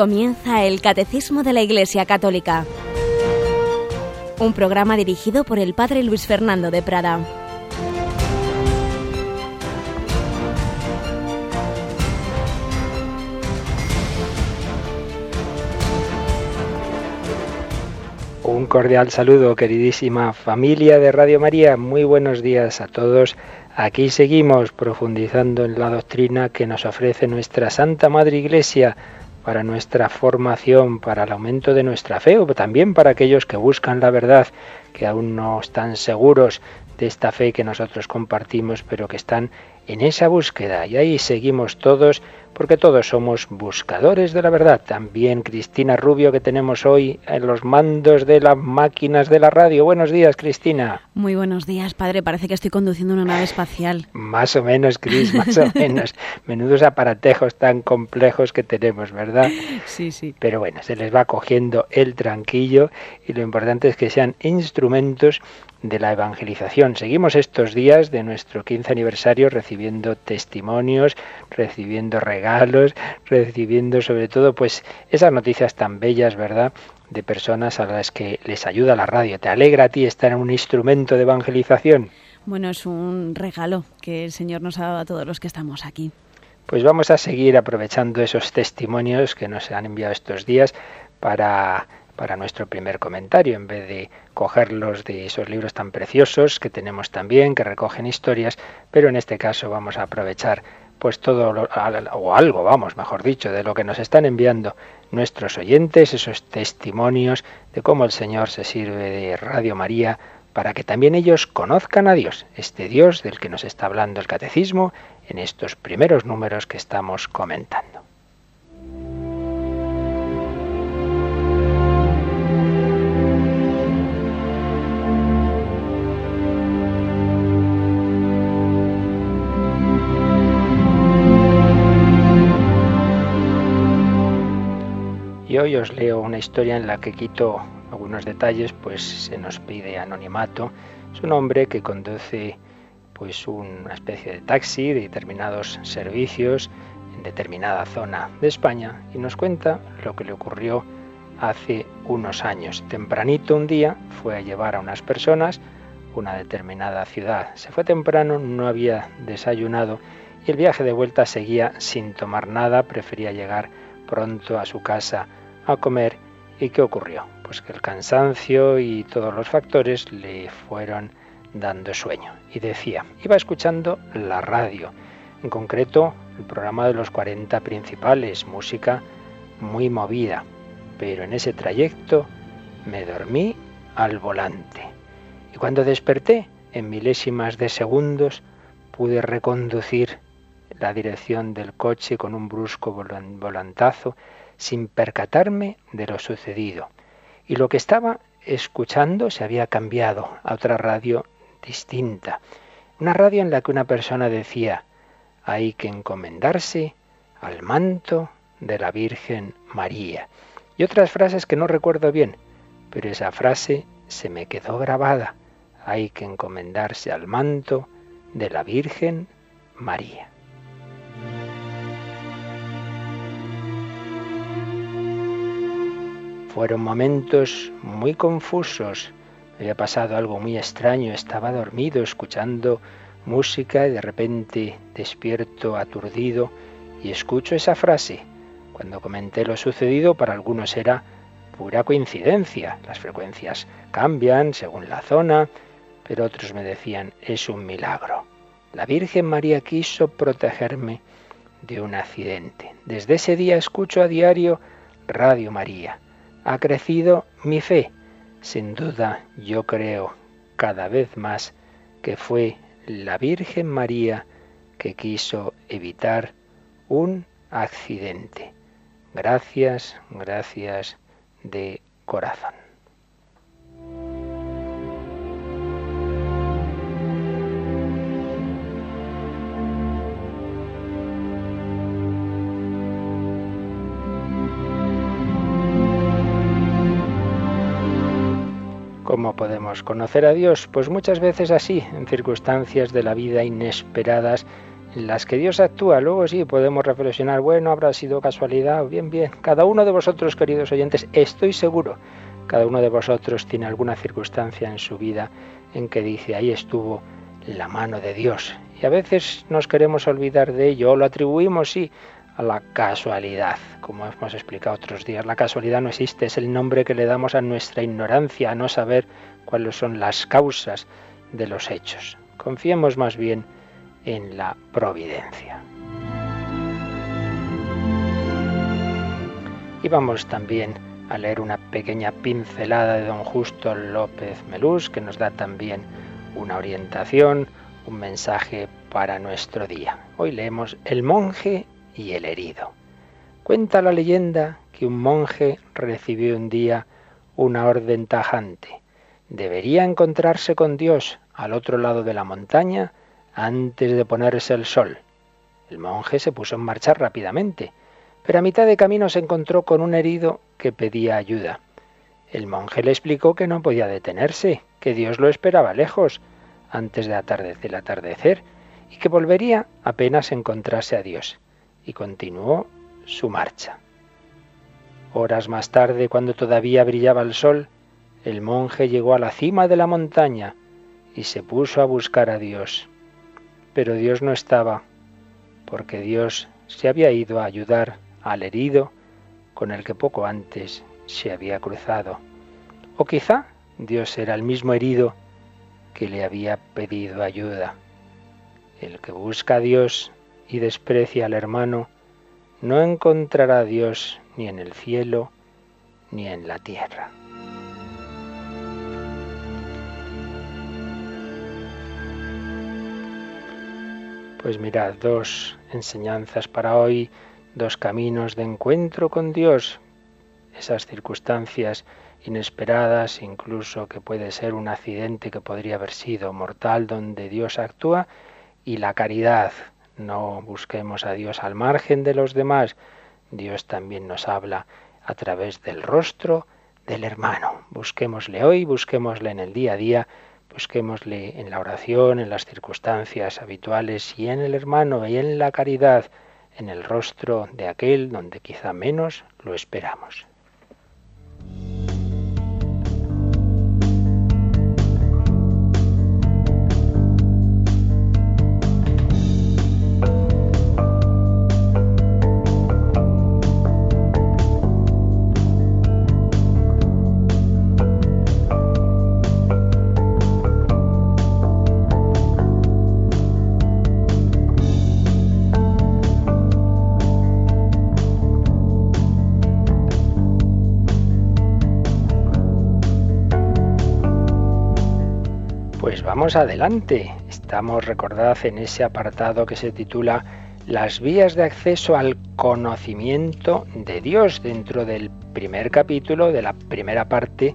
Comienza el Catecismo de la Iglesia Católica, un programa dirigido por el Padre Luis Fernando de Prada. Un cordial saludo, queridísima familia de Radio María. Muy buenos días a todos. Aquí seguimos profundizando en la doctrina que nos ofrece nuestra Santa Madre Iglesia para nuestra formación, para el aumento de nuestra fe o también para aquellos que buscan la verdad, que aún no están seguros de esta fe que nosotros compartimos, pero que están en esa búsqueda. Y ahí seguimos todos porque todos somos buscadores de la verdad. También Cristina Rubio que tenemos hoy en los mandos de las máquinas de la radio. Buenos días, Cristina. Muy buenos días, padre. Parece que estoy conduciendo una nave espacial. Más o menos, Cris, más o menos. Menudos aparatejos tan complejos que tenemos, ¿verdad? Sí, sí. Pero bueno, se les va cogiendo el tranquillo y lo importante es que sean instrumentos de la evangelización. Seguimos estos días de nuestro 15 aniversario recibiendo testimonios, recibiendo regalos, recibiendo sobre todo pues esas noticias tan bellas, ¿verdad? de personas a las que les ayuda la radio. ¿Te alegra a ti estar en un instrumento de evangelización? Bueno, es un regalo que el Señor nos ha dado a todos los que estamos aquí. Pues vamos a seguir aprovechando esos testimonios que nos han enviado estos días para para nuestro primer comentario, en vez de cogerlos de esos libros tan preciosos que tenemos también, que recogen historias, pero en este caso vamos a aprovechar pues todo lo, o algo, vamos, mejor dicho, de lo que nos están enviando nuestros oyentes, esos testimonios de cómo el Señor se sirve de Radio María para que también ellos conozcan a Dios, este Dios del que nos está hablando el catecismo en estos primeros números que estamos comentando. Y hoy os leo una historia en la que quito algunos detalles, pues se nos pide anonimato. Es un hombre que conduce pues una especie de taxi de determinados servicios en determinada zona de España y nos cuenta lo que le ocurrió hace unos años. Tempranito un día fue a llevar a unas personas a una determinada ciudad. Se fue temprano, no había desayunado y el viaje de vuelta seguía sin tomar nada, prefería llegar pronto a su casa a comer y ¿qué ocurrió? Pues que el cansancio y todos los factores le fueron dando sueño. Y decía, iba escuchando la radio, en concreto el programa de los 40 principales, música muy movida, pero en ese trayecto me dormí al volante. Y cuando desperté, en milésimas de segundos, pude reconducir la dirección del coche con un brusco volantazo sin percatarme de lo sucedido. Y lo que estaba escuchando se había cambiado a otra radio distinta. Una radio en la que una persona decía, hay que encomendarse al manto de la Virgen María. Y otras frases que no recuerdo bien, pero esa frase se me quedó grabada. Hay que encomendarse al manto de la Virgen María. Fueron momentos muy confusos. Había pasado algo muy extraño. Estaba dormido escuchando música y de repente despierto aturdido y escucho esa frase. Cuando comenté lo sucedido, para algunos era pura coincidencia. Las frecuencias cambian según la zona, pero otros me decían, es un milagro. La Virgen María quiso protegerme de un accidente. Desde ese día escucho a diario Radio María ha crecido mi fe. Sin duda yo creo cada vez más que fue la Virgen María que quiso evitar un accidente. Gracias, gracias de corazón. ¿Cómo podemos conocer a Dios? Pues muchas veces así, en circunstancias de la vida inesperadas en las que Dios actúa. Luego sí podemos reflexionar, bueno, habrá sido casualidad, bien, bien. Cada uno de vosotros, queridos oyentes, estoy seguro, cada uno de vosotros tiene alguna circunstancia en su vida en que dice, ahí estuvo la mano de Dios. Y a veces nos queremos olvidar de ello o lo atribuimos, sí, a la casualidad. Como hemos explicado otros días, la casualidad no existe, es el nombre que le damos a nuestra ignorancia, a no saber cuáles son las causas de los hechos. Confiemos más bien en la providencia. Y vamos también a leer una pequeña pincelada de don Justo López Melús que nos da también una orientación, un mensaje para nuestro día. Hoy leemos El monje y el herido. Cuenta la leyenda que un monje recibió un día una orden tajante. Debería encontrarse con Dios al otro lado de la montaña antes de ponerse el sol. El monje se puso en marcha rápidamente, pero a mitad de camino se encontró con un herido que pedía ayuda. El monje le explicó que no podía detenerse, que Dios lo esperaba lejos, antes de atardecer, atardecer, y que volvería apenas encontrase a Dios. Y continuó su marcha. Horas más tarde, cuando todavía brillaba el sol, el monje llegó a la cima de la montaña y se puso a buscar a Dios. Pero Dios no estaba, porque Dios se había ido a ayudar al herido con el que poco antes se había cruzado. O quizá Dios era el mismo herido que le había pedido ayuda. El que busca a Dios y desprecia al hermano, no encontrará a Dios ni en el cielo ni en la tierra. Pues mirad, dos enseñanzas para hoy, dos caminos de encuentro con Dios, esas circunstancias inesperadas, incluso que puede ser un accidente que podría haber sido mortal donde Dios actúa, y la caridad. No busquemos a Dios al margen de los demás. Dios también nos habla a través del rostro del hermano. Busquémosle hoy, busquémosle en el día a día Busquémosle en la oración, en las circunstancias habituales y en el hermano y en la caridad, en el rostro de aquel donde quizá menos lo esperamos. Vamos adelante. Estamos, recordad, en ese apartado que se titula Las vías de acceso al conocimiento de Dios dentro del primer capítulo de la primera parte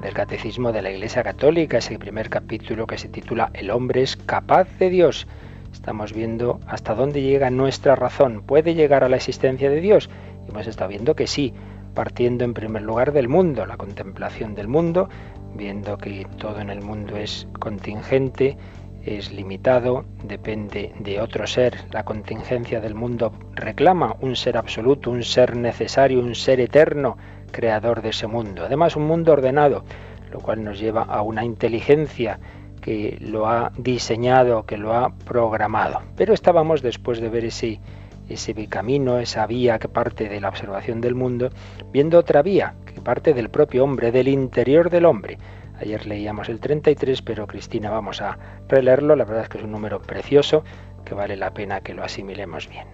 del Catecismo de la Iglesia Católica, ese primer capítulo que se titula El hombre es capaz de Dios. Estamos viendo hasta dónde llega nuestra razón. ¿Puede llegar a la existencia de Dios? Y hemos estado viendo que sí, partiendo en primer lugar del mundo, la contemplación del mundo, viendo que todo en el mundo es contingente, es limitado, depende de otro ser. La contingencia del mundo reclama un ser absoluto, un ser necesario, un ser eterno, creador de ese mundo. Además, un mundo ordenado, lo cual nos lleva a una inteligencia que lo ha diseñado, que lo ha programado. Pero estábamos, después de ver ese, ese camino, esa vía que parte de la observación del mundo, viendo otra vía parte del propio hombre, del interior del hombre. Ayer leíamos el 33, pero Cristina vamos a releerlo. La verdad es que es un número precioso que vale la pena que lo asimilemos bien.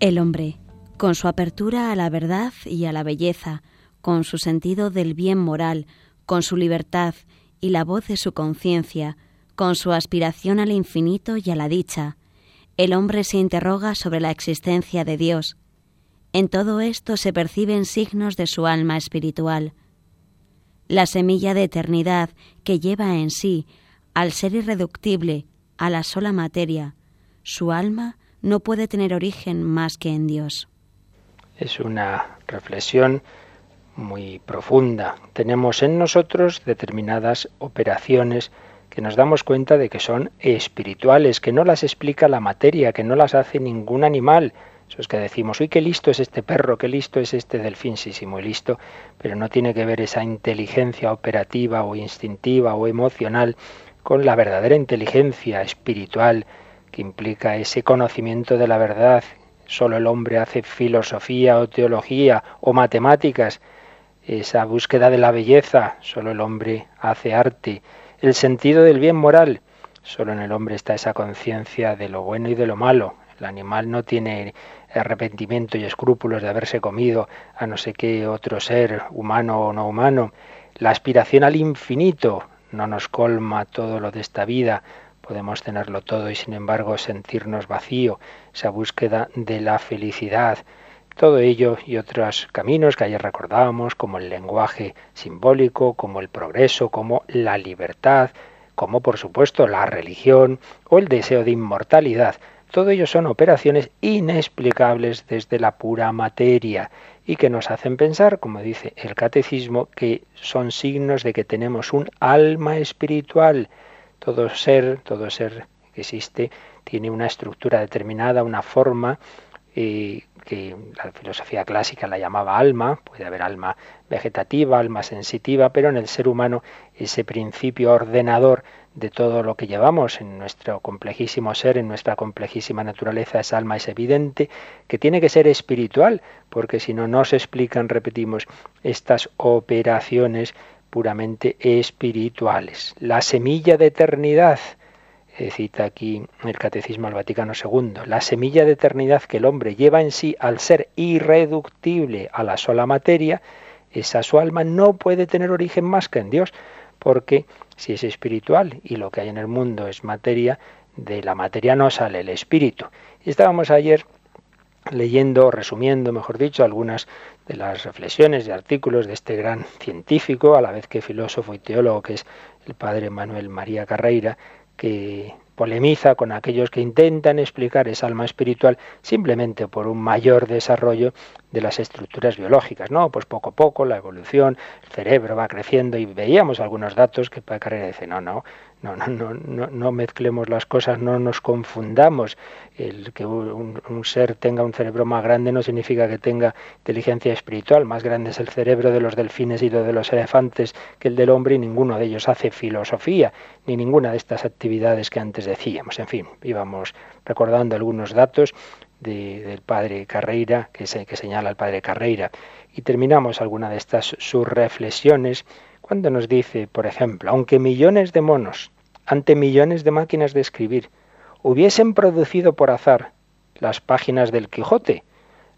El hombre, con su apertura a la verdad y a la belleza, con su sentido del bien moral, con su libertad y la voz de su conciencia, con su aspiración al infinito y a la dicha, el hombre se interroga sobre la existencia de Dios, en todo esto se perciben signos de su alma espiritual. La semilla de eternidad que lleva en sí, al ser irreductible, a la sola materia, su alma no puede tener origen más que en Dios. Es una reflexión muy profunda. Tenemos en nosotros determinadas operaciones que nos damos cuenta de que son espirituales, que no las explica la materia, que no las hace ningún animal. Eso es que decimos, uy, qué listo es este perro, qué listo es este delfín, sí, sí, muy listo, pero no tiene que ver esa inteligencia operativa o instintiva o emocional con la verdadera inteligencia espiritual que implica ese conocimiento de la verdad. Solo el hombre hace filosofía o teología o matemáticas, esa búsqueda de la belleza, solo el hombre hace arte el sentido del bien moral. Solo en el hombre está esa conciencia de lo bueno y de lo malo. El animal no tiene arrepentimiento y escrúpulos de haberse comido a no sé qué otro ser, humano o no humano. La aspiración al infinito no nos colma todo lo de esta vida. Podemos tenerlo todo y sin embargo sentirnos vacío, esa búsqueda de la felicidad. Todo ello y otros caminos que ayer recordábamos, como el lenguaje simbólico, como el progreso, como la libertad, como por supuesto la religión o el deseo de inmortalidad, todo ello son operaciones inexplicables desde la pura materia y que nos hacen pensar, como dice el catecismo, que son signos de que tenemos un alma espiritual. Todo ser, todo ser que existe, tiene una estructura determinada, una forma, y que la filosofía clásica la llamaba alma, puede haber alma vegetativa, alma sensitiva, pero en el ser humano ese principio ordenador de todo lo que llevamos en nuestro complejísimo ser, en nuestra complejísima naturaleza, esa alma es evidente que tiene que ser espiritual, porque si no, no se explican, repetimos, estas operaciones puramente espirituales. La semilla de eternidad, eh, cita aquí el Catecismo al Vaticano II, la semilla de eternidad que el hombre lleva en sí al ser irreductible a la sola materia, esa su alma no puede tener origen más que en Dios, porque si es espiritual y lo que hay en el mundo es materia, de la materia no sale el espíritu. Y estábamos ayer leyendo, resumiendo, mejor dicho, algunas de las reflexiones y artículos de este gran científico, a la vez que filósofo y teólogo, que es el padre Manuel María Carreira, que polemiza con aquellos que intentan explicar esa alma espiritual simplemente por un mayor desarrollo de las estructuras biológicas, ¿no? Pues poco a poco la evolución, el cerebro va creciendo y veíamos algunos datos que para Carrera dice, no, no, no, no, no, no, mezclemos las cosas, no nos confundamos. El que un, ser tenga un cerebro más grande no significa que tenga inteligencia espiritual. Más grande es el cerebro de los delfines y de los elefantes que el del hombre y ninguno de ellos hace filosofía ni ninguna de estas actividades que antes decíamos. En fin, íbamos recordando algunos datos del padre Carreira, que, que señala el padre Carreira, y terminamos alguna de estas sus reflexiones cuando nos dice, por ejemplo, aunque millones de monos, ante millones de máquinas de escribir, hubiesen producido por azar las páginas del Quijote,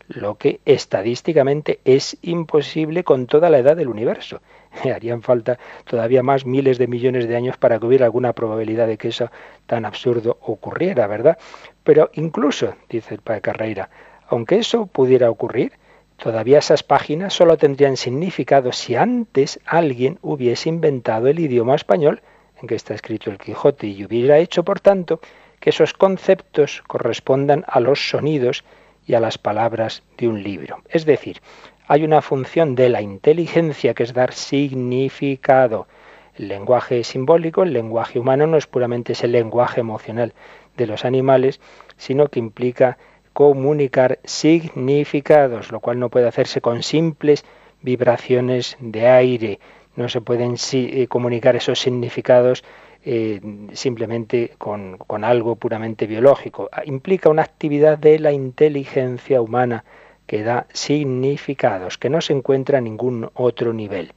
lo que estadísticamente es imposible con toda la edad del universo. Harían falta todavía más miles de millones de años para que hubiera alguna probabilidad de que eso tan absurdo ocurriera, ¿verdad? Pero incluso, dice el padre Carreira, aunque eso pudiera ocurrir, todavía esas páginas solo tendrían significado si antes alguien hubiese inventado el idioma español en que está escrito el Quijote y hubiera hecho, por tanto, que esos conceptos correspondan a los sonidos y a las palabras de un libro. Es decir, hay una función de la inteligencia que es dar significado. El lenguaje simbólico, el lenguaje humano no es puramente ese lenguaje emocional de los animales, sino que implica comunicar significados, lo cual no puede hacerse con simples vibraciones de aire. No se pueden eh, comunicar esos significados eh, simplemente con, con algo puramente biológico. Implica una actividad de la inteligencia humana que da significados, que no se encuentra en ningún otro nivel.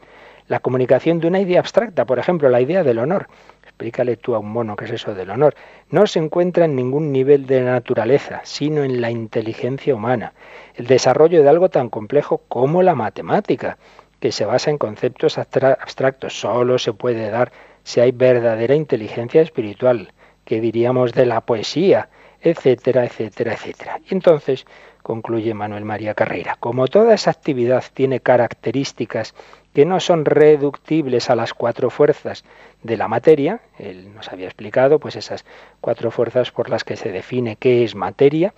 La comunicación de una idea abstracta, por ejemplo, la idea del honor. Explícale tú a un mono qué es eso del honor. No se encuentra en ningún nivel de naturaleza, sino en la inteligencia humana. El desarrollo de algo tan complejo como la matemática, que se basa en conceptos abstractos, solo se puede dar si hay verdadera inteligencia espiritual, que diríamos de la poesía, etcétera, etcétera, etcétera. Y entonces, concluye Manuel María Carrera, como toda esa actividad tiene características que no son reductibles a las cuatro fuerzas de la materia, él nos había explicado pues esas cuatro fuerzas por las que se define qué es materia,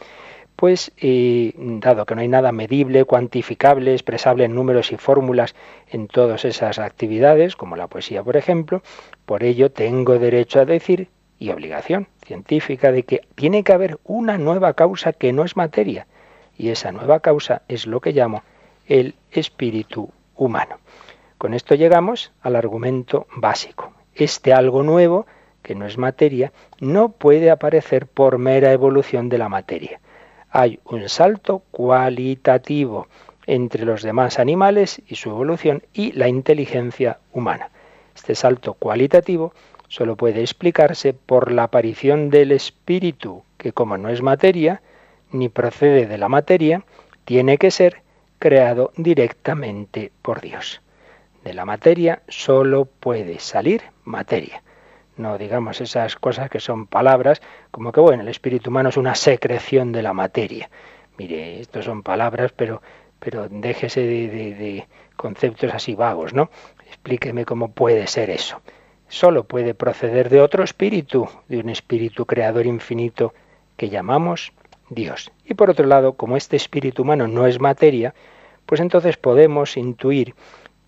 pues eh, dado que no hay nada medible, cuantificable, expresable en números y fórmulas en todas esas actividades, como la poesía, por ejemplo, por ello tengo derecho a decir y obligación científica de que tiene que haber una nueva causa que no es materia, y esa nueva causa es lo que llamo el espíritu humano. Con esto llegamos al argumento básico. Este algo nuevo, que no es materia, no puede aparecer por mera evolución de la materia hay un salto cualitativo entre los demás animales y su evolución y la inteligencia humana. Este salto cualitativo solo puede explicarse por la aparición del espíritu, que como no es materia, ni procede de la materia, tiene que ser creado directamente por Dios. De la materia solo puede salir materia no digamos esas cosas que son palabras, como que bueno, el espíritu humano es una secreción de la materia. Mire, esto son palabras, pero, pero déjese de, de conceptos así vagos, ¿no? Explíqueme cómo puede ser eso. Solo puede proceder de otro espíritu, de un espíritu creador infinito que llamamos Dios. Y por otro lado, como este espíritu humano no es materia, pues entonces podemos intuir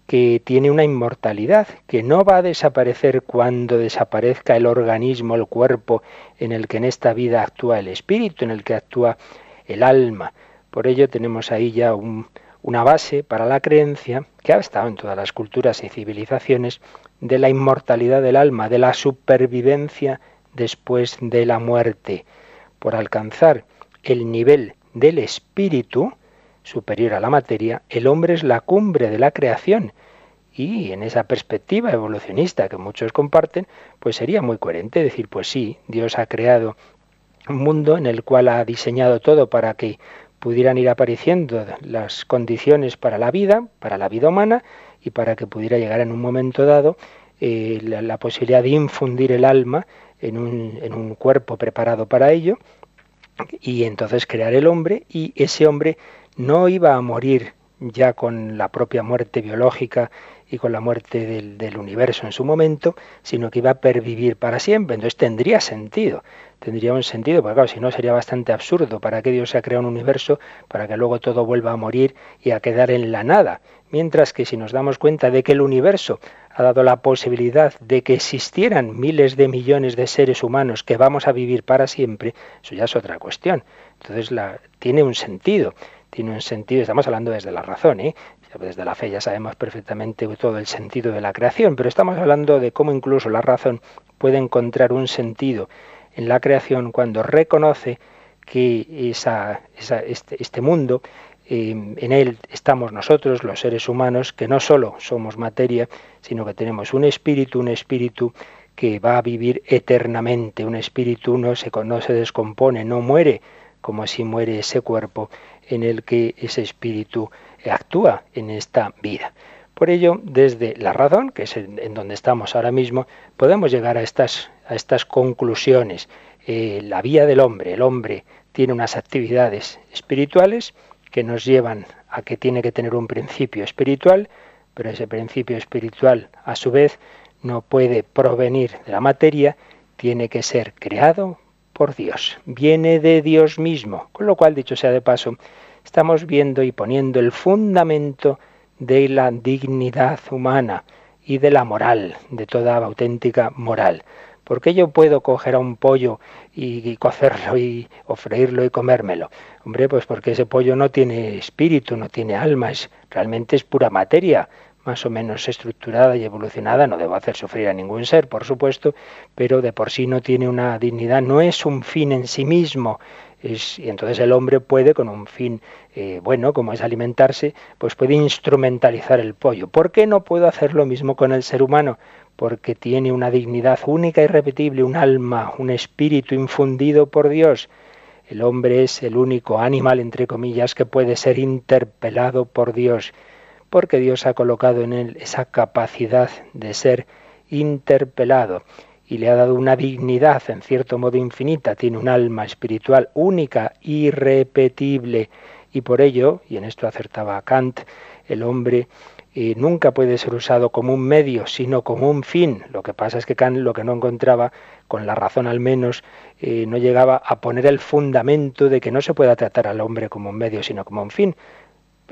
que tiene una inmortalidad, que no va a desaparecer cuando desaparezca el organismo, el cuerpo en el que en esta vida actúa el espíritu, en el que actúa el alma. Por ello tenemos ahí ya una base para la creencia, que ha estado en todas las culturas y civilizaciones, de la inmortalidad del alma, de la supervivencia después de la muerte. Por alcanzar el nivel del espíritu, superior a la materia, el hombre es la cumbre de la creación. Y en esa perspectiva evolucionista que muchos comparten, pues sería muy coherente decir, pues sí, Dios ha creado un mundo en el cual ha diseñado todo para que pudieran ir apareciendo las condiciones para la vida, para la vida humana, y para que pudiera llegar en un momento dado eh, la, posibilidad de infundir el alma en un, en un cuerpo preparado para ello, y entonces crear el hombre, y ese hombre no iba a morir ya con la propia muerte biológica y con la muerte del, universo en su momento, sino que iba a pervivir para siempre. Entonces tendría sentido, tendría un sentido, porque claro, si no sería bastante absurdo. ¿Para qué Dios se ha creado un universo? Para que luego todo vuelva a morir y a quedar en la nada. Mientras que si nos damos cuenta de que el universo ha dado la posibilidad de que existieran miles de millones de seres humanos que vamos a vivir para siempre, eso ya es otra cuestión. Entonces la, tiene un sentido tiene un sentido, estamos hablando desde la razón, ¿eh? desde la fe ya sabemos perfectamente todo el sentido de la creación, pero estamos hablando de cómo incluso la razón puede encontrar un sentido en la creación cuando reconoce que esa, este, este, mundo, eh, en él estamos nosotros, los seres humanos, que no solo somos materia, sino que tenemos un espíritu, un espíritu que va a vivir eternamente, un espíritu no se, no se descompone, no muere, como si muere ese cuerpo en el que ese espíritu actúa en esta vida. Por ello, desde la razón, que es en, donde estamos ahora mismo, podemos llegar a estas, a estas conclusiones. Eh, la vía del hombre, el hombre tiene unas actividades espirituales que nos llevan a que tiene que tener un principio espiritual, pero ese principio espiritual, a su vez, no puede provenir de la materia, tiene que ser creado por Dios, viene de Dios mismo. Con lo cual, dicho sea de paso, estamos viendo y poniendo el fundamento de la dignidad humana y de la moral, de toda auténtica moral. ¿Por qué yo puedo coger a un pollo y, cocerlo y o freírlo y comérmelo? Hombre, pues porque ese pollo no tiene espíritu, no tiene alma, es, realmente es pura materia más o menos estructurada y evolucionada, no debo hacer sufrir a ningún ser, por supuesto, pero de por sí no tiene una dignidad, no es un fin en sí mismo. Y entonces el hombre puede, con un fin eh, bueno, como es alimentarse, pues puede instrumentalizar el pollo. ¿Por qué no puedo hacer lo mismo con el ser humano? Porque tiene una dignidad única y repetible, un alma, un espíritu infundido por Dios. El hombre es el único animal, entre comillas, que puede ser interpelado por Dios porque Dios ha colocado en él esa capacidad de ser interpelado y le ha dado una dignidad en cierto modo infinita, tiene un alma espiritual única, irrepetible, y por ello, y en esto acertaba Kant, el hombre y nunca puede ser usado como un medio, sino como un fin. Lo que pasa es que Kant lo que no encontraba, con la razón al menos, eh, no llegaba a poner el fundamento de que no se pueda tratar al hombre como un medio, sino como un fin.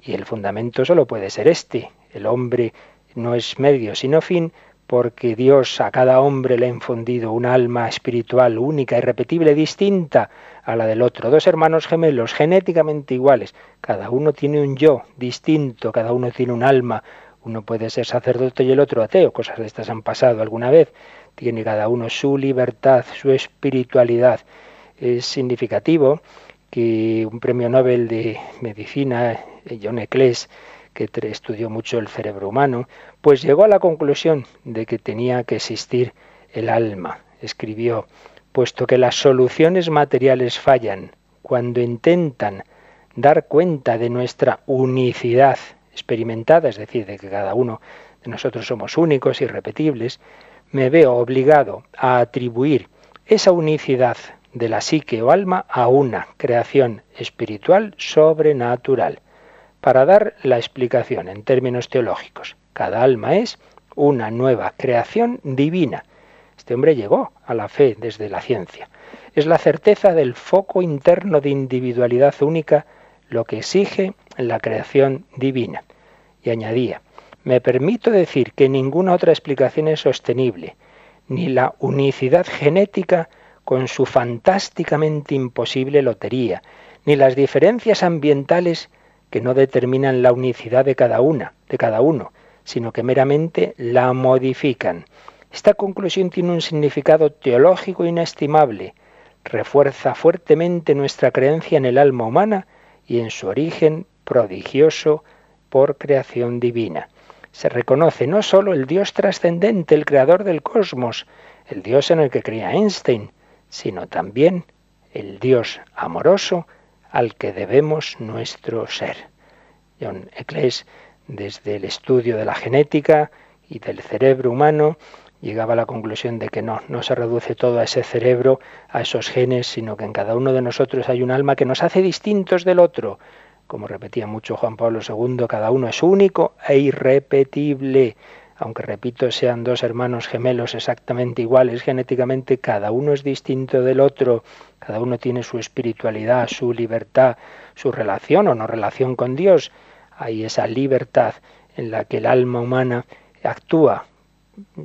Y el fundamento solo puede ser este. El hombre no es medio, sino fin, porque Dios a cada hombre le ha infundido un alma espiritual única, irrepetible, distinta a la del otro. Dos hermanos gemelos genéticamente iguales. Cada uno tiene un yo distinto, cada uno tiene un alma. Uno puede ser sacerdote y el otro ateo. Cosas de estas han pasado alguna vez. Tiene cada uno su libertad, su espiritualidad. Es significativo que un premio Nobel de Medicina, John Eccles, que estudió mucho el cerebro humano, pues llegó a la conclusión de que tenía que existir el alma. Escribió, puesto que las soluciones materiales fallan cuando intentan dar cuenta de nuestra unicidad experimentada, es decir, de que cada uno de nosotros somos únicos y repetibles, me veo obligado a atribuir esa unicidad de la psique o alma a una creación espiritual sobrenatural. Para dar la explicación en términos teológicos, cada alma es una nueva creación divina este hombre llegó a la fe desde la ciencia. Es la certeza del foco interno de individualidad única lo que exige la creación divina. Y añadía, me permito decir que ninguna otra explicación es sostenible, ni la unicidad genética con su fantásticamente imposible lotería, ni las diferencias ambientales que no determinan la unicidad de cada una, de cada uno, sino que meramente la modifican. Esta conclusión tiene un significado teológico inestimable. Refuerza fuertemente nuestra creencia en el alma humana y en su origen prodigioso por creación divina. Se reconoce no sólo el Dios trascendente, el creador del cosmos, el Dios en el que creía Einstein, sino también el Dios amoroso al que debemos nuestro ser. John Eccles, desde el estudio de la genética y del cerebro humano, llegaba a la conclusión de que no, no se reduce todo a ese cerebro, a esos genes, sino que en cada uno de nosotros hay un alma que nos hace distintos del otro. Como repetía mucho Juan Pablo II, cada uno es único e irrepetible. Aunque, repito, sean dos hermanos gemelos exactamente iguales genéticamente, cada uno es distinto del otro, cada uno tiene su espiritualidad, su libertad, su relación o no relación con Dios. Hay esa libertad en la que el alma humana actúa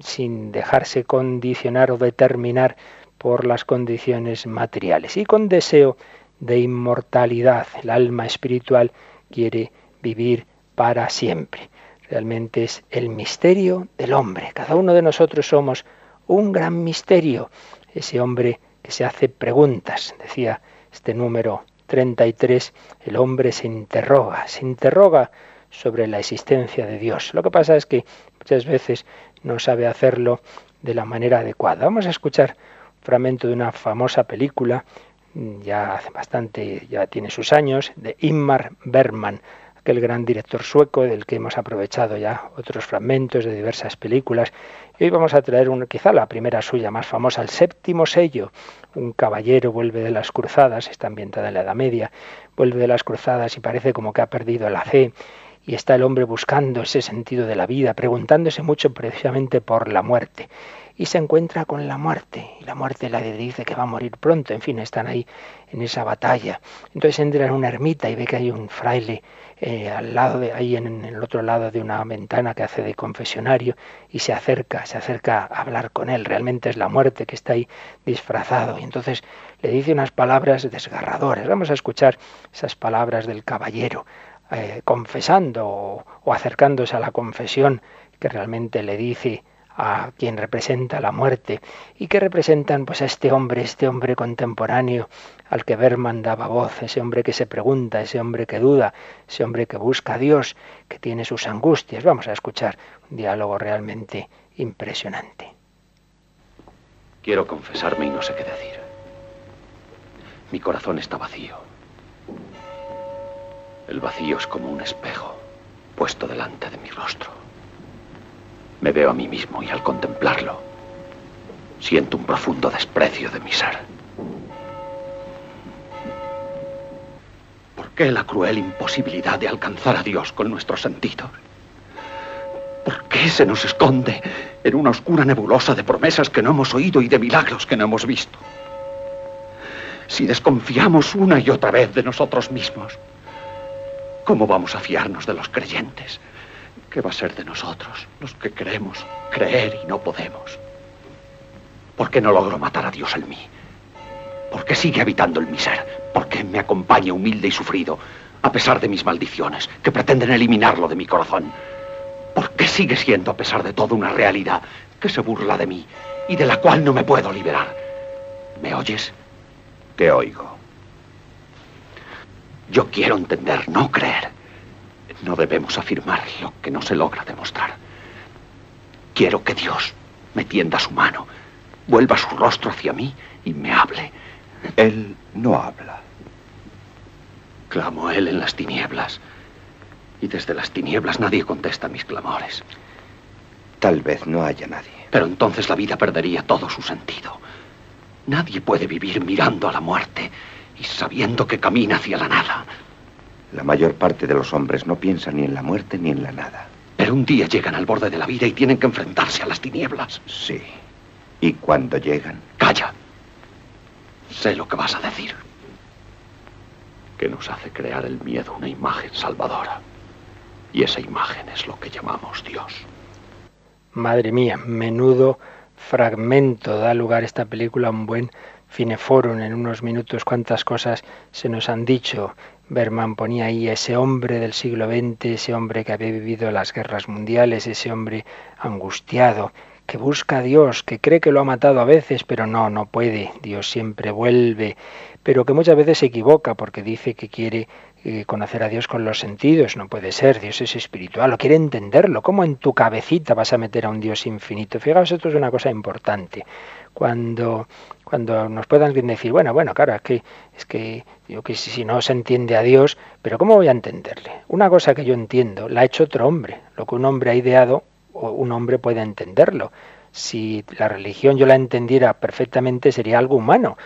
sin dejarse condicionar o determinar por las condiciones materiales y con deseo de inmortalidad. El alma espiritual quiere vivir para siempre. Realmente es el misterio del hombre. Cada uno de nosotros somos un gran misterio. Ese hombre que se hace preguntas, decía este número 33, el hombre se interroga, se interroga sobre la existencia de Dios. Lo que pasa es que muchas veces no sabe hacerlo de la manera adecuada. Vamos a escuchar un fragmento de una famosa película, ya hace bastante, ya tiene sus años, de Ingmar Bergman, aquel gran director sueco del que hemos aprovechado ya otros fragmentos de diversas películas. Y hoy vamos a traer quizá la primera suya más famosa, El séptimo sello. Un caballero vuelve de las cruzadas, está ambientada en la Edad Media, vuelve de las cruzadas y parece como que ha perdido la fe y está el hombre buscando ese sentido de la vida, preguntándose mucho precisamente por la muerte. Y se encuentra con la muerte, y la muerte le dice que va a morir pronto, en fin, están ahí en esa batalla. Entonces entra en una ermita y ve que hay un fraile eh, al lado de ahí en, el otro lado de una ventana que hace de confesionario y se acerca, se acerca a hablar con él. Realmente es la muerte que está ahí disfrazado. Y entonces le dice unas palabras desgarradoras. Vamos a escuchar esas palabras del caballero. Eh, confesando o, acercándose a la confesión que realmente le dice a quien representa la muerte y que representan pues a este hombre, este hombre contemporáneo al que Berman daba voz, ese hombre que se pregunta, ese hombre que duda, ese hombre que busca a Dios, que tiene sus angustias. Vamos a escuchar un diálogo realmente impresionante. Quiero confesarme y no sé qué decir. Mi corazón está vacío. El vacío es como un espejo puesto delante de mi rostro. Me veo a mí mismo y al contemplarlo siento un profundo desprecio de mi ser. ¿Por qué la cruel imposibilidad de alcanzar a Dios con nuestros sentidos? ¿Por qué se nos esconde en una oscura nebulosa de promesas que no hemos oído y de milagros que no hemos visto? Si desconfiamos una y otra vez de nosotros mismos, ¿cómo vamos a fiarnos de los creyentes? ¿Qué va a ser de nosotros, los que queremos creer y no podemos? ¿Por qué no logro matar a Dios en mí? ¿Por qué sigue habitando en mi ser? ¿Por qué me acompaña humilde y sufrido, a pesar de mis maldiciones, que pretenden eliminarlo de mi corazón? ¿Por qué sigue siendo, a pesar de todo, una realidad que se burla de mí y de la cual no me puedo liberar? ¿Me oyes? Te oigo. Yo quiero entender, no creer. No debemos afirmar lo que no se logra demostrar. Quiero que Dios me tienda su mano, vuelva su rostro hacia mí y me hable. Él no habla. Clamo a Él en las tinieblas. Y desde las tinieblas nadie contesta mis clamores. Tal vez no haya nadie. Pero entonces la vida perdería todo su sentido. Nadie puede vivir mirando a la muerte y sabiendo que camina hacia la nada. La mayor parte de los hombres no piensan ni en la muerte ni en la nada. Pero un día llegan al borde de la vida y tienen que enfrentarse a las tinieblas. Sí. ¿Y cuando llegan? Calla. Sé lo que vas a decir. Que nos hace crear el miedo una imagen salvadora. Y esa imagen es lo que llamamos Dios. Madre mía, menudo fragmento da lugar esta película, un buen cineforum en unos minutos, cuántas cosas se nos han dicho. Berman ponía ahí ese hombre del siglo XX, ese hombre que había vivido las guerras mundiales, ese hombre angustiado, que busca a Dios, que cree que lo ha matado a veces, pero no, no puede. Dios siempre vuelve, pero que muchas veces se equivoca porque dice que quiere eh, conocer a Dios con los sentidos. No puede ser, Dios es espiritual, lo quiere entenderlo. ¿Cómo en tu cabecita vas a meter a un Dios infinito? Fijaos, esto es una cosa importante. Cuando, cuando nos puedan decir, bueno, bueno, claro, es que, es que yo que si no se entiende a Dios, pero ¿cómo voy a entenderle? Una cosa que yo entiendo, la ha hecho otro hombre. Lo que un hombre ha ideado, un hombre puede entenderlo. Si la religión yo la entendiera perfectamente, sería algo humano.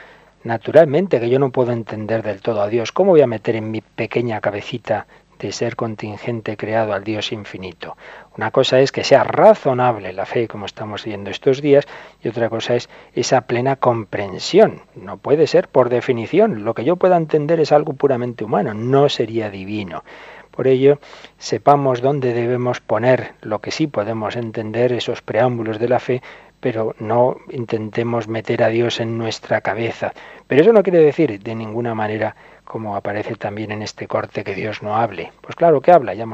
Naturalmente que yo no puedo entender del todo a Dios. ¿Cómo voy a meter en mi pequeña cabecita de ser contingente creado al Dios infinito. Una cosa es que sea razonable la fe, como estamos viendo estos días, y otra cosa es esa plena comprensión. No puede ser por definición. Lo que yo pueda entender es algo puramente humano, no sería divino. Por ello, sepamos dónde debemos poner lo que sí podemos entender, esos preámbulos de la fe, pero no intentemos meter a Dios en nuestra cabeza. Pero eso no quiere decir de ninguna manera como aparece también en este corte, que Dios no hable. Pues claro que habla, ya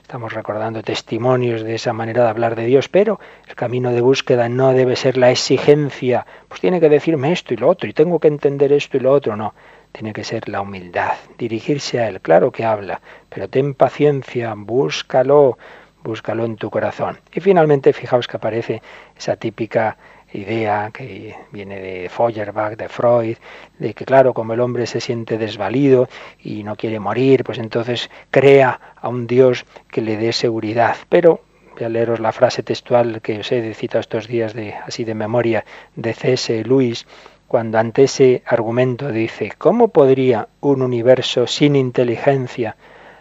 estamos recordando testimonios de esa manera de hablar de Dios, pero el camino de búsqueda no debe ser la exigencia, pues tiene que decirme esto y lo otro, y tengo que entender esto y lo otro, no. Tiene que ser la humildad, dirigirse a Él, claro que habla, pero ten paciencia, búscalo, búscalo en tu corazón. Y finalmente, fijaos que aparece esa típica idea que viene de Feuerbach, de Freud, de que claro, como el hombre se siente desvalido y no quiere morir, pues entonces crea a un Dios que le dé seguridad. Pero voy a leeros la frase textual que os he citado estos días de así de memoria de C.S. Lewis, cuando ante ese argumento dice, ¿cómo podría un universo sin inteligencia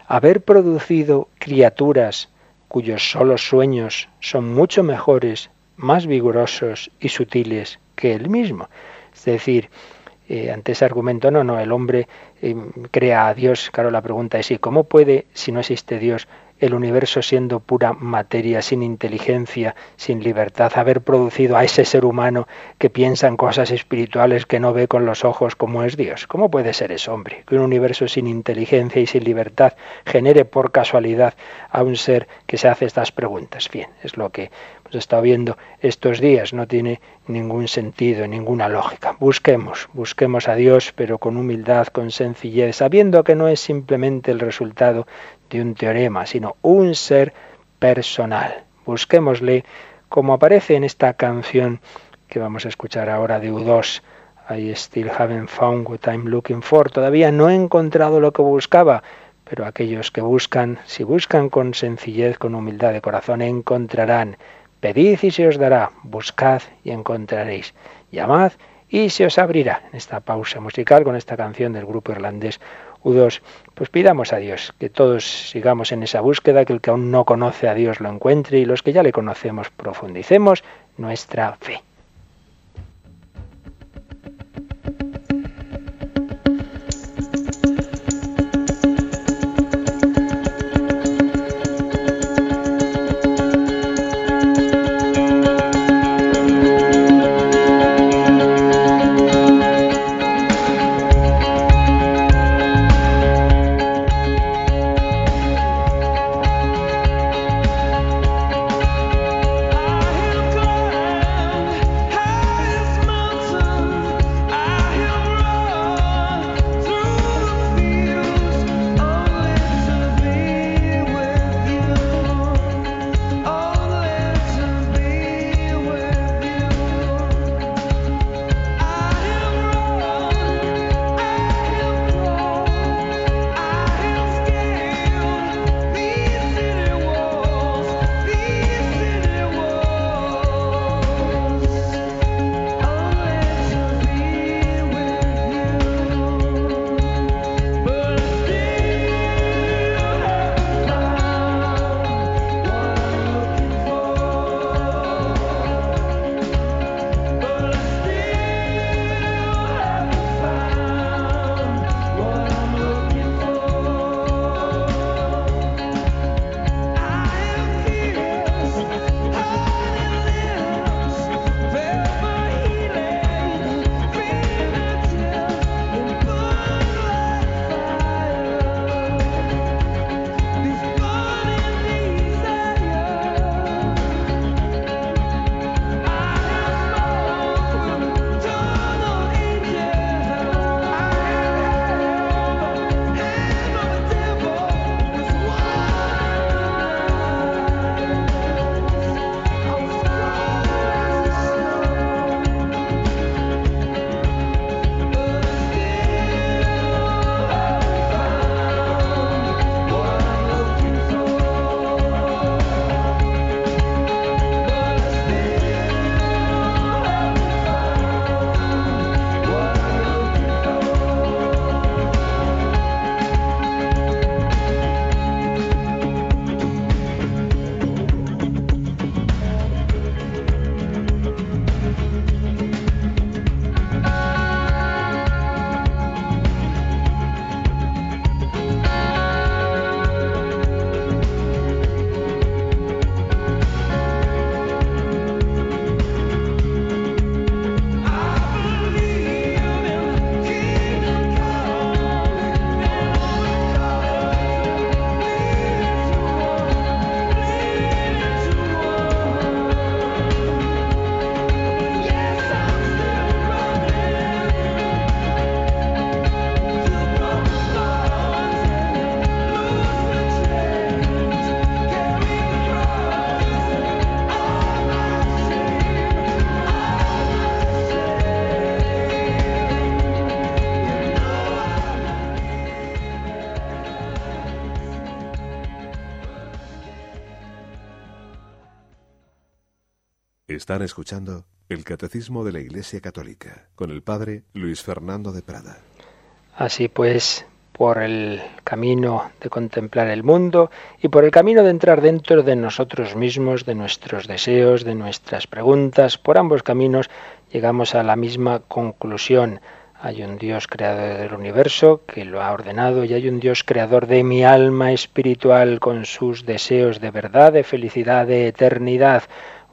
haber producido criaturas cuyos solos sueños son mucho mejores más vigorosos y sutiles que él mismo. Es decir, eh, ante ese argumento, no, no, el hombre eh, crea a Dios. Claro, la pregunta es, ¿y cómo puede, si no existe Dios, el universo siendo pura materia, sin inteligencia, sin libertad, haber producido a ese ser humano que piensa en cosas espirituales que no ve con los ojos como es Dios. ¿Cómo puede ser eso, hombre? Que un universo sin inteligencia y sin libertad genere por casualidad a un ser que se hace estas preguntas. Bien, es lo que hemos estado viendo estos días, no tiene ningún sentido, ninguna lógica. Busquemos, busquemos a Dios, pero con humildad, con sencillez, sabiendo que no es simplemente el resultado de un teorema, sino un ser personal. Busquémosle, como aparece en esta canción que vamos a escuchar ahora de U2, I still haven't found what I'm looking for. Todavía no he encontrado lo que buscaba, pero aquellos que buscan, si buscan con sencillez, con humildad de corazón, encontrarán. Pedid y se os dará, buscad y encontraréis. Llamad y se os abrirá. En esta pausa musical con esta canción del grupo irlandés U2, pues pidamos a Dios que todos sigamos en esa búsqueda, que el que aún no conoce a Dios lo encuentre y los que ya le conocemos profundicemos nuestra fe. Están escuchando el Catecismo de la Iglesia Católica con el Padre Luis Fernando de Prada. Así pues, por el camino de contemplar el mundo y por el camino de entrar dentro de nosotros mismos, de nuestros deseos, de nuestras preguntas, por ambos caminos llegamos a la misma conclusión. Hay un Dios creador del universo que lo ha ordenado y hay un Dios creador de mi alma espiritual con sus deseos de verdad, de felicidad, de eternidad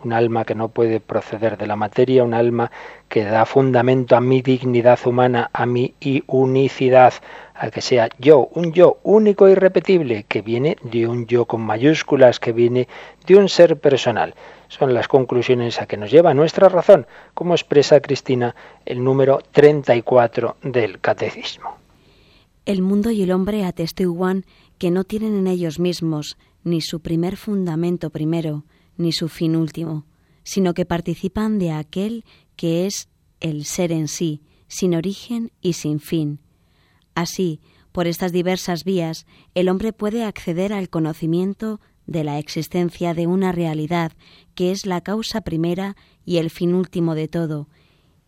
un alma que no puede proceder de la materia, un alma que da fundamento a mi dignidad humana, a mi unicidad, a que sea yo, un yo único e irrepetible, que viene de un yo con mayúsculas, que viene de un ser personal. Son las conclusiones a que nos lleva nuestra razón, como expresa Cristina el número 34 del Catecismo. El mundo y el hombre atestiguan que no tienen en ellos mismos ni su primer fundamento primero, ni su fin último, sino que participan de aquel que es el ser en sí, sin origen y sin fin. Así, por estas diversas vías, el hombre puede acceder al conocimiento de la existencia de una realidad que es la causa primera y el fin último de todo,